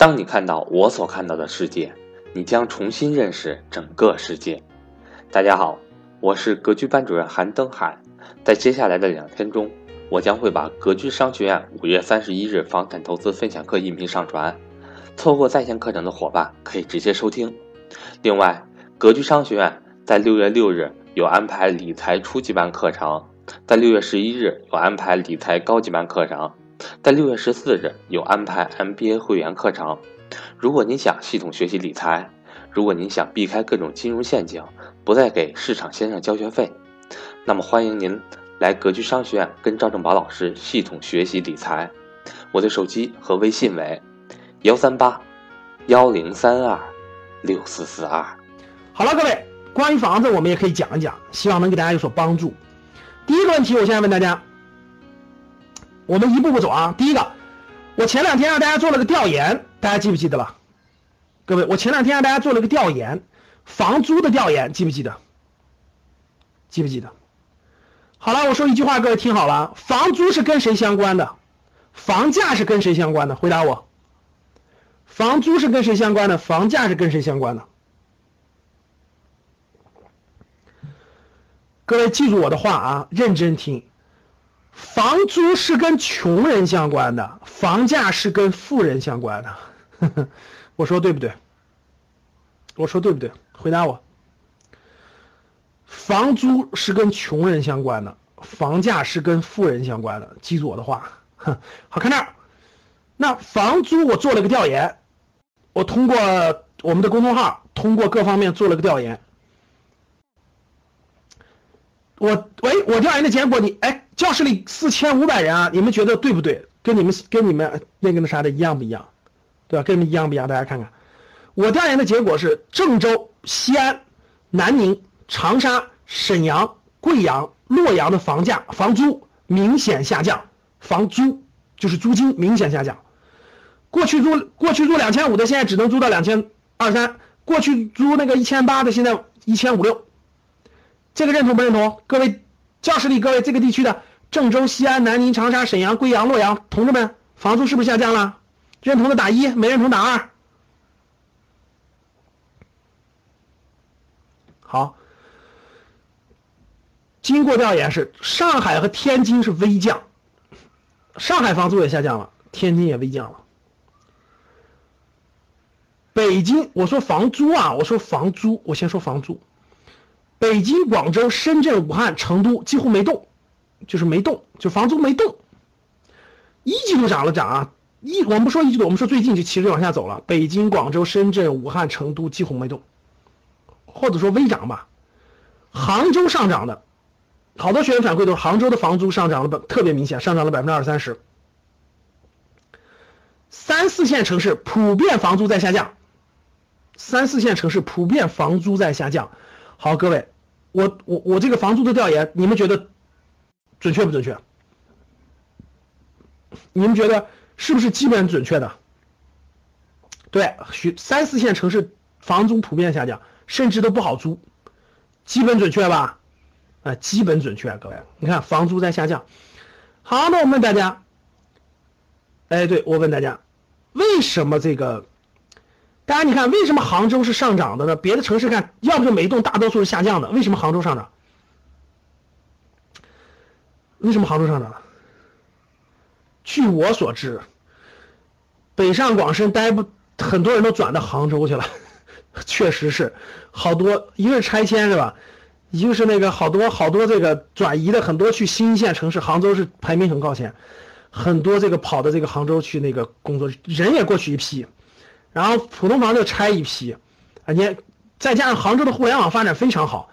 当你看到我所看到的世界，你将重新认识整个世界。大家好，我是格局班主任韩登海。在接下来的两天中，我将会把格局商学院五月三十一日房产投资分享课音频上传，错过在线课程的伙伴可以直接收听。另外，格局商学院在六月六日有安排理财初级班课程，在六月十一日有安排理财高级班课程。在六月十四日有安排 MBA 会员课程。如果您想系统学习理财，如果您想避开各种金融陷阱，不再给市场先生交学费，那么欢迎您来格局商学院跟赵正宝老师系统学习理财。我的手机和微信为幺三八幺零三二六四四二。好了，各位，关于房子我们也可以讲一讲，希望能给大家有所帮助。第一个问题，我现在问大家。我们一步步走啊！第一个，我前两天让大家做了个调研，大家记不记得了？各位，我前两天让大家做了个调研，房租的调研，记不记得？记不记得？好了，我说一句话，各位听好了，房租是跟谁相关的？房价是跟谁相关的？回答我。房租是跟谁相关的？房价是跟谁相关的？各位记住我的话啊，认真听。房租是跟穷人相关的，房价是跟富人相关的。我说对不对？我说对不对？回答我。房租是跟穷人相关的，房价是跟富人相关的。记住我的话。好看这儿。那房租我做了个调研，我通过我们的公众号，通过各方面做了个调研。我喂，我调研的结果，你哎。教室里四千五百人啊，你们觉得对不对？跟你们跟你们那个那啥的一样不一样？对吧？跟你们一样不一样？大家看看，我调研的结果是郑州、西安、南宁、长沙、沈阳、贵阳、洛阳的房价、房租明显下降，房租就是租金明显下降。过去租过去租两千五的，现在只能租到两千二三；过去租那个一千八的，现在一千五六。这个认同不认同？各位教室里各位这个地区的。郑州、西安、南宁、长沙、沈阳、贵阳、洛阳，同志们，房租是不是下降了？认同的打一，没认同打二。好，经过调研是上海和天津是微降，上海房租也下降了，天津也微降了。北京，我说房租啊，我说房租，我先说房租。北京、广州、深圳、武汉、成都几乎没动。就是没动，就房租没动，一季度涨了涨啊，一我们不说一季度，我们说最近就其实往下走了。北京、广州、深圳、武汉、成都几乎没动，或者说微涨吧。杭州上涨的，好多学员反馈都是杭州的房租上涨了，特别明显，上涨了百分之二三十。三四线城市普遍房租在下降，三四线城市普遍房租在下降。好，各位，我我我这个房租的调研，你们觉得？准确不准确？你们觉得是不是基本准确的？对，许三四线城市房租普遍下降，甚至都不好租，基本准确吧？啊，基本准确，各位，你看房租在下降。好，那我问大家，哎，对我问大家，为什么这个？大家你看，为什么杭州是上涨的呢？别的城市看，要不就没动，大多数是下降的。为什么杭州上涨？为什么杭州上涨了？据我所知，北上广深待不很多人都转到杭州去了，确实是好多，一个是拆迁是吧？一个是那个好多好多这个转移的很多去新一线城市，杭州是排名很靠前，很多这个跑到这个杭州去那个工作，人也过去一批，然后普通房就拆一批，啊，你再加上杭州的互联网发展非常好。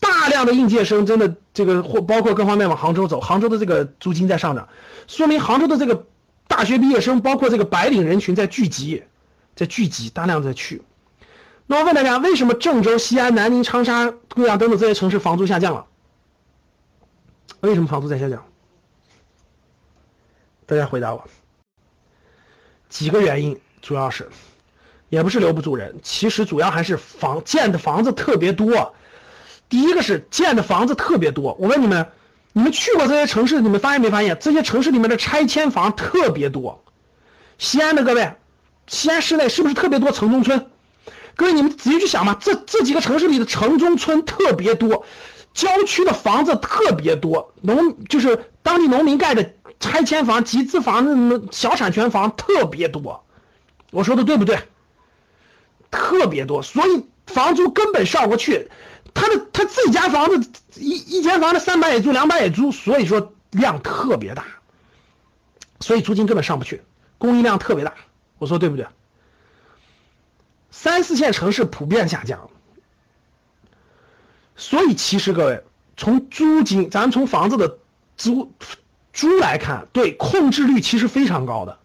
大量的应届生真的这个或包括各方面往杭州走，杭州的这个租金在上涨，说明杭州的这个大学毕业生，包括这个白领人群在聚集，在聚集，大量在去。那我问大家，为什么郑州、西安、南宁、长沙、贵阳等等这些城市房租下降了？为什么房租在下降？大家回答我。几个原因，主要是，也不是留不住人，其实主要还是房建的房子特别多。第一个是建的房子特别多，我问你们，你们去过这些城市，你们发现没发现这些城市里面的拆迁房特别多？西安的各位，西安市内是不是特别多城中村？各位，你们仔细去想嘛，这这几个城市里的城中村特别多，郊区的房子特别多，农就是当地农民盖的拆迁房、集资房、小产权房特别多。我说的对不对？特别多，所以房租根本上不去。他的他自己家房子一一间房子三百也租，两百也租，所以说量特别大，所以租金根本上不去，供应量特别大。我说对不对？三四线城市普遍下降，所以其实各位从租金，咱从房子的租租来看，对控制率其实非常高的。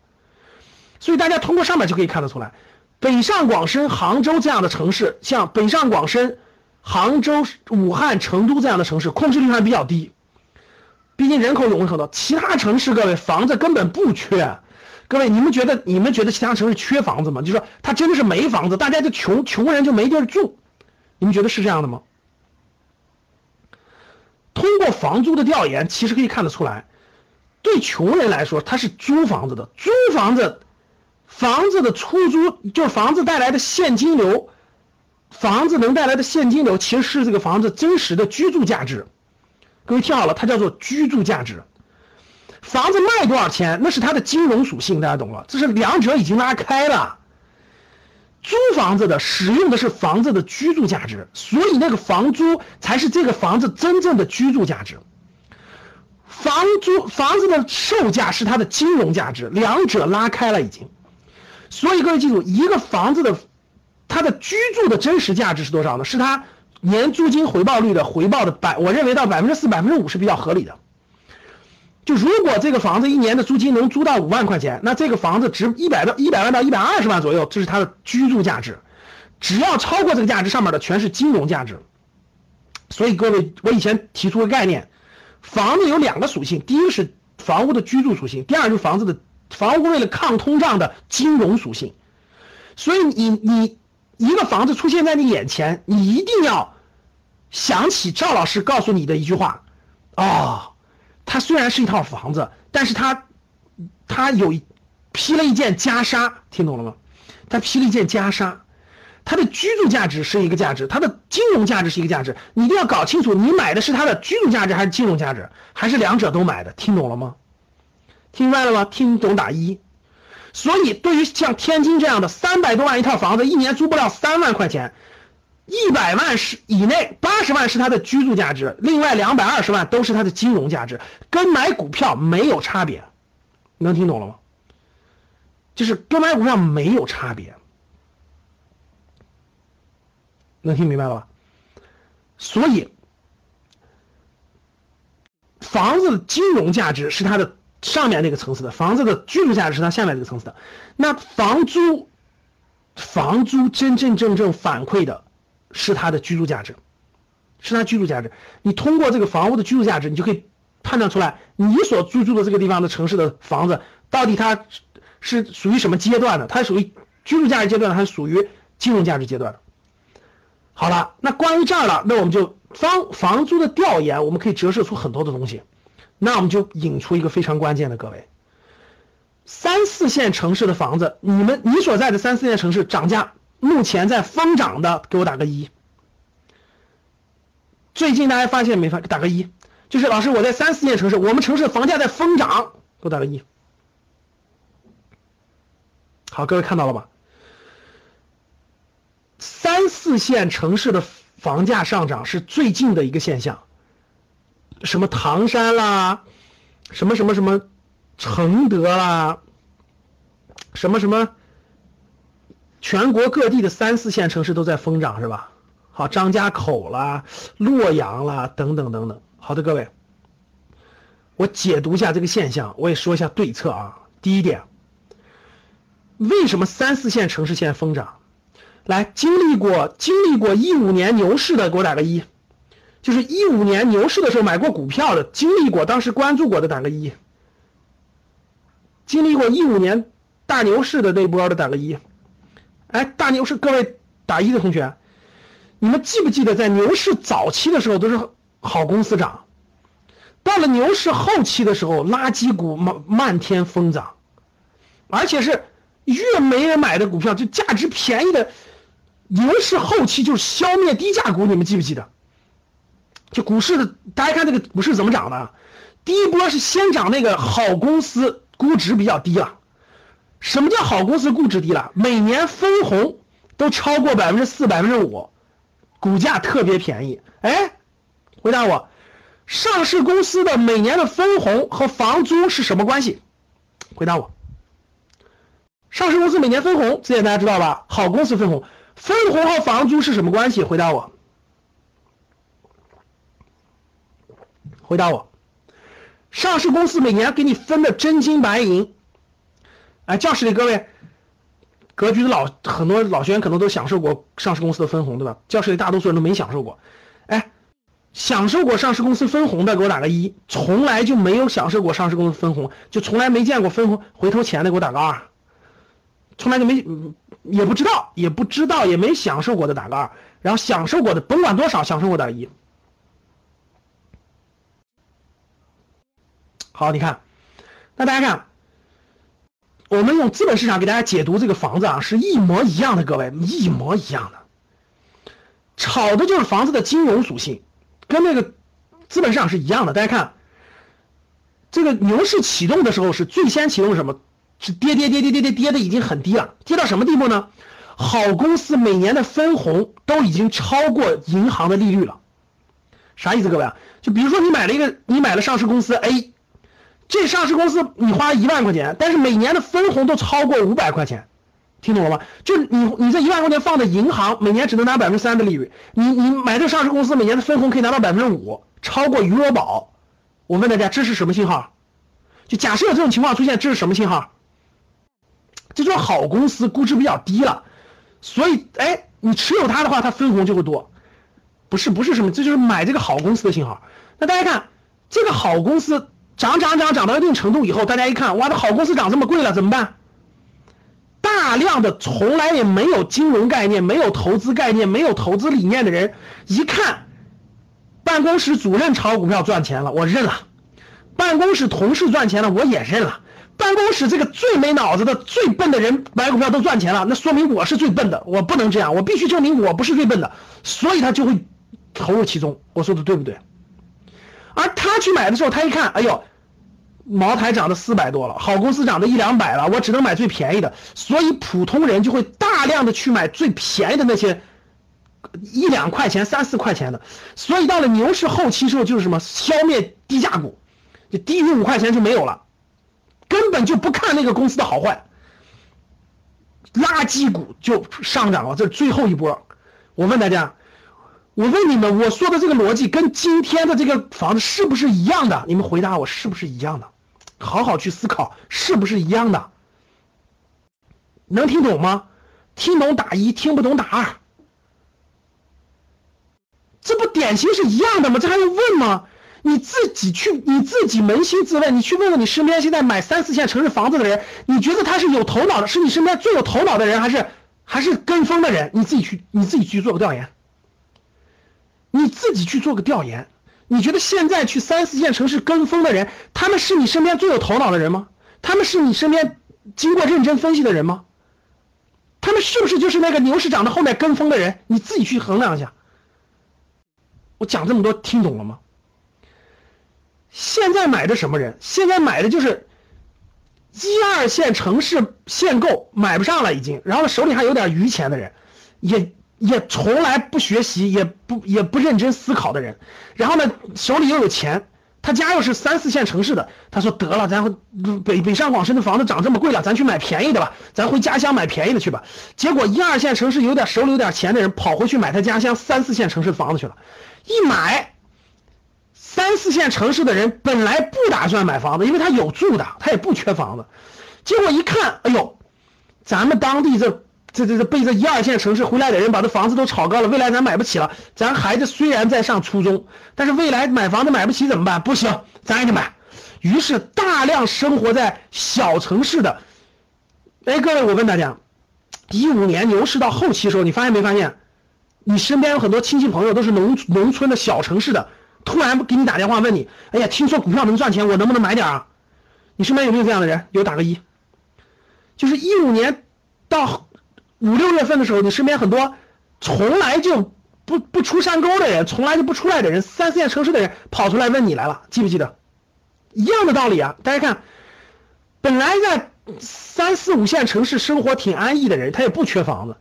所以大家通过上面就可以看得出来，北上广深、杭州这样的城市，像北上广深。杭州、武汉、成都这样的城市控制率还比较低，毕竟人口涌入很多。其他城市各位房子根本不缺，各位你们觉得你们觉得其他城市缺房子吗？就说他真的是没房子，大家就穷穷人就没地儿住，你们觉得是这样的吗？通过房租的调研，其实可以看得出来，对穷人来说他是租房子的，租房子，房子的出租就是房子带来的现金流。房子能带来的现金流，其实是这个房子真实的居住价值。各位听好了，它叫做居住价值。房子卖多少钱，那是它的金融属性，大家懂了？这是两者已经拉开了。租房子的使用的是房子的居住价值，所以那个房租才是这个房子真正的居住价值。房租房子的售价是它的金融价值，两者拉开了已经。所以各位记住，一个房子的。它的居住的真实价值是多少呢？是它年租金回报率的回报的百，我认为到百分之四、百分之五是比较合理的。就如果这个房子一年的租金能租到五万块钱，那这个房子值一百到一百万到一百二十万左右，这是它的居住价值。只要超过这个价值，上面的全是金融价值。所以各位，我以前提出个概念，房子有两个属性，第一个是房屋的居住属性，第二就是房子的房屋为了抗通胀的金融属性。所以你你。一个房子出现在你眼前，你一定要想起赵老师告诉你的一句话：哦，它虽然是一套房子，但是它它有披了一件袈裟，听懂了吗？它披了一件袈裟，它的居住价值是一个价值，它的金融价值是一个价值，你一定要搞清楚，你买的是它的居住价值还是金融价值，还是两者都买的？听懂了吗？听明白了吗？听懂打一。所以，对于像天津这样的三百多万一套房子，一年租不了三万块钱，一百万是以内，八十万是它的居住价值，另外两百二十万都是它的金融价值，跟买股票没有差别，能听懂了吗？就是跟买股票没有差别，能听明白了吧？所以，房子的金融价值是它的。上面那个层次的房子的居住价值是它下面这个层次的，那房租，房租真真正正反馈的是它的居住价值，是它居住价值。你通过这个房屋的居住价值，你就可以判断出来你所居住的这个地方的城市的房子到底它是属于什么阶段的，它属于居住价值阶段还是属于金融价值阶段。好了，那关于这儿了，那我们就房房租的调研，我们可以折射出很多的东西。那我们就引出一个非常关键的，各位，三四线城市的房子，你们你所在的三四线城市涨价目前在疯涨的，给我打个一。最近大家发现没发？打个一，就是老师我在三四线城市，我们城市的房价在疯涨，给我打个一。好，各位看到了吧？三四线城市的房价上涨是最近的一个现象。什么唐山啦，什么什么什么承德啦，什么什么，全国各地的三四线城市都在疯涨，是吧？好，张家口啦，洛阳啦，等等等等。好的，各位，我解读一下这个现象，我也说一下对策啊。第一点，为什么三四线城市现在疯涨？来，经历过经历过一五年牛市的，给我打个一。就是一五年牛市的时候买过股票的，经历过当时关注过的打个一。经历过一五年大牛市的那波的打个一。哎，大牛市各位打一的同学，你们记不记得在牛市早期的时候都是好公司涨，到了牛市后期的时候，垃圾股漫漫天疯涨，而且是越没人买的股票，就价值便宜的，牛市后期就是消灭低价股，你们记不记得？就股市的，大家看这个股市怎么涨的？第一波是先涨那个好公司，估值比较低了。什么叫好公司估值低了？每年分红都超过百分之四、百分之五，股价特别便宜。哎，回答我，上市公司的每年的分红和房租是什么关系？回答我，上市公司每年分红，这点大家知道吧？好公司分红，分红和房租是什么关系？回答我，回答我，上市公司每年给你分的真金白银。哎，教室里各位，格局的老很多老学员可能都享受过上市公司的分红，对吧？教室里大多数人都没享受过。哎，享受过上市公司分红的给我打个一，从来就没有享受过上市公司分红，就从来没见过分红回头钱的给我打个二，从来就没也不知道也不知道也没享受过的打个二，然后享受过的甭管多少享受过打一。好，你看，那大家看。我们用资本市场给大家解读这个房子啊，是一模一样的，各位一模一样的，炒的就是房子的金融属性，跟那个资本市场是一样的。大家看，这个牛市启动的时候是最先启动什么？是跌跌跌跌跌跌跌的已经很低了，跌到什么地步呢？好公司每年的分红都已经超过银行的利率了，啥意思，各位啊？就比如说你买了一个，你买了上市公司 A。这上市公司你花一万块钱，但是每年的分红都超过五百块钱，听懂了吗？就你你这一万块钱放在银行，每年只能拿百分之三的利率。你你买这上市公司，每年的分红可以拿到百分之五，超过余额宝。我问大家，这是什么信号？就假设有这种情况出现，这是什么信号？这就是好公司估值比较低了，所以哎，你持有它的话，它分红就会多。不是不是什么，这就是买这个好公司的信号。那大家看这个好公司。涨涨涨涨到一定程度以后，大家一看，哇，这好公司涨这么贵了，怎么办？大量的从来也没有金融概念、没有投资概念、没有投资理念的人，一看办公室主任炒股票赚钱了，我认了；办公室同事赚钱了，我也认了；办公室这个最没脑子的、最笨的人买股票都赚钱了，那说明我是最笨的，我不能这样，我必须证明我不是最笨的，所以他就会投入其中。我说的对不对？而他去买的时候，他一看，哎呦，茅台涨到四百多了，好公司涨到一两百了，我只能买最便宜的，所以普通人就会大量的去买最便宜的那些一两块钱、三四块钱的。所以到了牛市后期时候，就是什么消灭低价股，就低于五块钱就没有了，根本就不看那个公司的好坏，垃圾股就上涨了。这是最后一波。我问大家。我问你们，我说的这个逻辑跟今天的这个房子是不是一样的？你们回答我，是不是一样的？好好去思考，是不是一样的？能听懂吗？听懂打一，听不懂打二。这不典型是一样的吗？这还用问吗？你自己去，你自己扪心自问，你去问问你身边现在买三四线城市房子的人，你觉得他是有头脑的，是你身边最有头脑的人，还是还是跟风的人？你自己去，你自己去做个调研。你自己去做个调研，你觉得现在去三四线城市跟风的人，他们是你身边最有头脑的人吗？他们是你身边经过认真分析的人吗？他们是不是就是那个牛市涨的后面跟风的人？你自己去衡量一下。我讲这么多，听懂了吗？现在买的什么人？现在买的就是一二线城市限购买不上了已经，然后手里还有点余钱的人，也。也从来不学习，也不也不认真思考的人，然后呢，手里又有钱，他家又是三四线城市的，他说得了，咱北北上广深的房子涨这么贵了，咱去买便宜的吧，咱回家乡买便宜的去吧。结果一二线城市有点手里有点钱的人，跑回去买他家乡三四线城市的房子去了，一买，三四线城市的人本来不打算买房子，因为他有住的，他也不缺房子，结果一看，哎呦，咱们当地这。这这这被这一二线城市回来的人把这房子都炒高了，未来咱买不起了。咱孩子虽然在上初中，但是未来买房子买不起怎么办？不行，咱也得买。于是大量生活在小城市的，哎，各位，我问大家，一五年牛市到后期的时候，你发现没发现，你身边有很多亲戚朋友都是农农村的小城市的，突然给你打电话问你，哎呀，听说股票能赚钱，我能不能买点啊？你身边有没有这样的人？有打个一。就是一五年到五六月份的时候，你身边很多从来就不不出山沟的人，从来就不出来的人，三四线城市的人跑出来问你来了，记不记得？一样的道理啊！大家看，本来在三四五线城市生活挺安逸的人，他也不缺房子，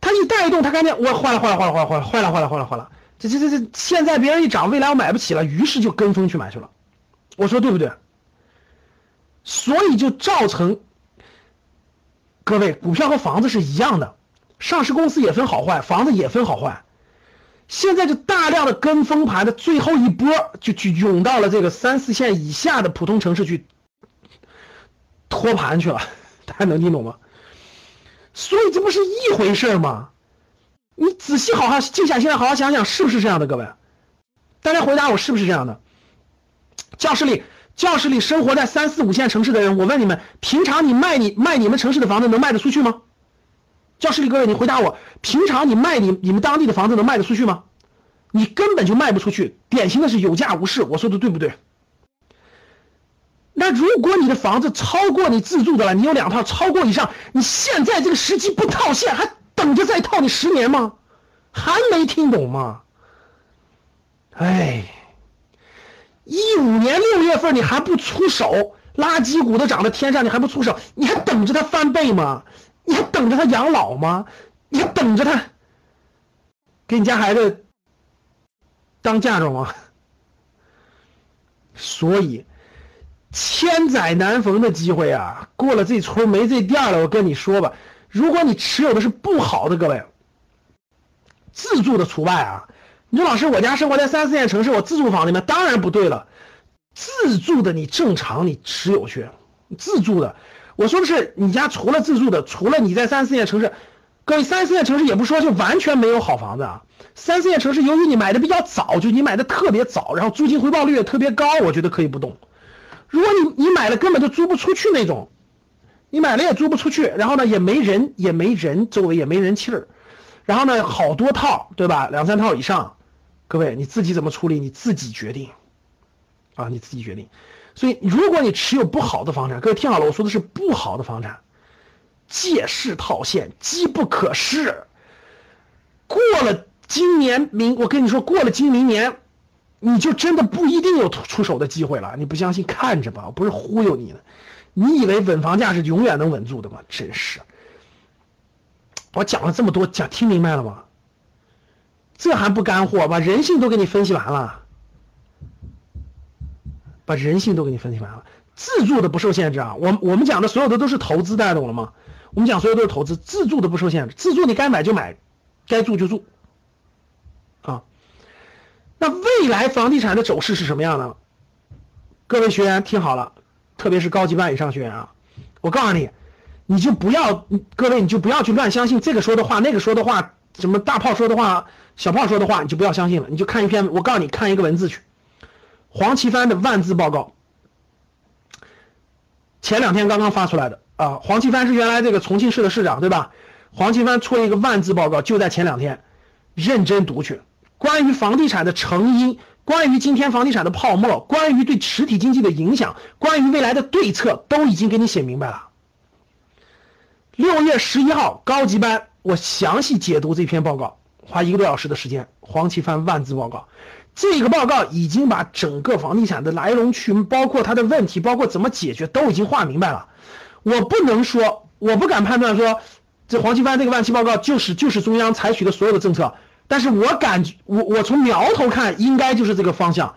他一带动，他看见我坏了坏了坏了坏了坏了坏了坏了坏了坏了，这这这这现在别人一涨，未来我买不起了，于是就跟风去买去了。我说对不对？所以就造成。各位，股票和房子是一样的，上市公司也分好坏，房子也分好坏。现在就大量的跟风盘的最后一波，就去涌到了这个三四线以下的普通城市去托盘去了，大家能听懂吗？所以这不是一回事吗？你仔细好好静下心来，好好想想，是不是这样的？各位，大家回答我，是不是这样的？教室里。教室里生活在三四五线城市的人，我问你们，平常你卖你卖你们城市的房子能卖得出去吗？教室里各位，你回答我，平常你卖你你们当地的房子能卖得出去吗？你根本就卖不出去，典型的是有价无市。我说的对不对？那如果你的房子超过你自住的了，你有两套超过以上，你现在这个时机不套现，还等着再套你十年吗？还没听懂吗？哎。一五年六月份你还不出手，垃圾股都涨到天上，你还不出手，你还等着它翻倍吗？你还等着它养老吗？你还等着它给你家孩子当嫁妆吗？所以，千载难逢的机会啊，过了这村没这店了。我跟你说吧，如果你持有的是不好的，各位，自住的除外啊。你说老师，我家生活在三四线城市，我自住房里面当然不对了。自住的你正常，你持有去。自住的，我说的是你家除了自住的，除了你在三四线城市，各位三四线城市也不说就完全没有好房子啊。三四线城市由于你买的比较早，就你买的特别早，然后租金回报率也特别高，我觉得可以不动。如果你你买了根本就租不出去那种，你买了也租不出去，然后呢也没人也没人，周围也没人气儿，然后呢好多套，对吧？两三套以上。各位，你自己怎么处理？你自己决定，啊，你自己决定。所以，如果你持有不好的房产，各位听好了，我说的是不好的房产，借势套现，机不可失。过了今年明，我跟你说，过了今明年，你就真的不一定有出手的机会了。你不相信，看着吧，我不是忽悠你的。你以为稳房价是永远能稳住的吗？真是。我讲了这么多，讲听明白了吗？这还不干货？把人性都给你分析完了，把人性都给你分析完了。自住的不受限制啊，我我们讲的所有的都是投资，大家懂了吗？我们讲所有都是投资，自住的不受限制。自住你该买就买，该住就住，啊。那未来房地产的走势是什么样的？各位学员听好了，特别是高级班以上学员啊，我告诉你，你就不要，各位你就不要去乱相信这个说的话，那个说的话。什么大炮说的话，小炮说的话，你就不要相信了。你就看一篇，我告诉你，看一个文字去。黄奇帆的万字报告，前两天刚刚发出来的啊。黄奇帆是原来这个重庆市的市长，对吧？黄奇帆出了一个万字报告，就在前两天，认真读去。关于房地产的成因，关于今天房地产的泡沫，关于对实体经济的影响，关于未来的对策，都已经给你写明白了。六月十一号高级班。我详细解读这篇报告，花一个多小时的时间。黄奇帆万字报告，这个报告已经把整个房地产的来龙去脉，包括它的问题，包括怎么解决，都已经画明白了。我不能说，我不敢判断说，这黄奇帆这个万期报告就是就是中央采取的所有的政策，但是我感觉，我我从苗头看，应该就是这个方向，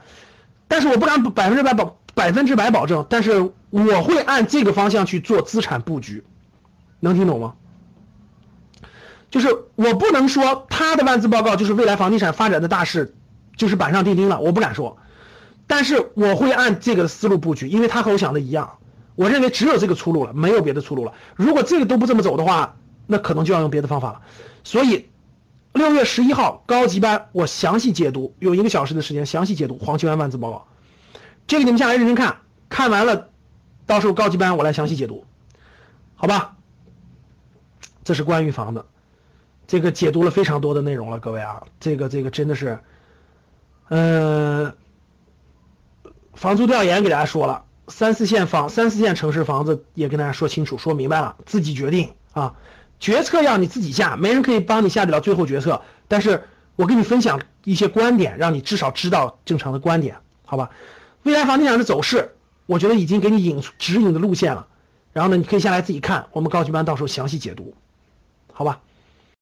但是我不敢百分之百保百分之百保证，但是我会按这个方向去做资产布局，能听懂吗？就是我不能说他的万字报告就是未来房地产发展的大势，就是板上钉钉了，我不敢说，但是我会按这个思路布局，因为他和我想的一样，我认为只有这个出路了，没有别的出路了。如果这个都不这么走的话，那可能就要用别的方法了。所以，六月十一号高级班我详细解读，有一个小时的时间详细解读黄奇帆万字报告，这个你们下来认真看，看完了，到时候高级班我来详细解读，好吧？这是关于房子。这个解读了非常多的内容了，各位啊，这个这个真的是，嗯，房租调研给大家说了，三四线房、三四线城市房子也跟大家说清楚、说明白了，自己决定啊。决策要你自己下，没人可以帮你下得了最后决策。但是我跟你分享一些观点，让你至少知道正常的观点，好吧？未来房地产的走势，我觉得已经给你引指引的路线了。然后呢，你可以下来自己看，我们高级班到时候详细解读，好吧？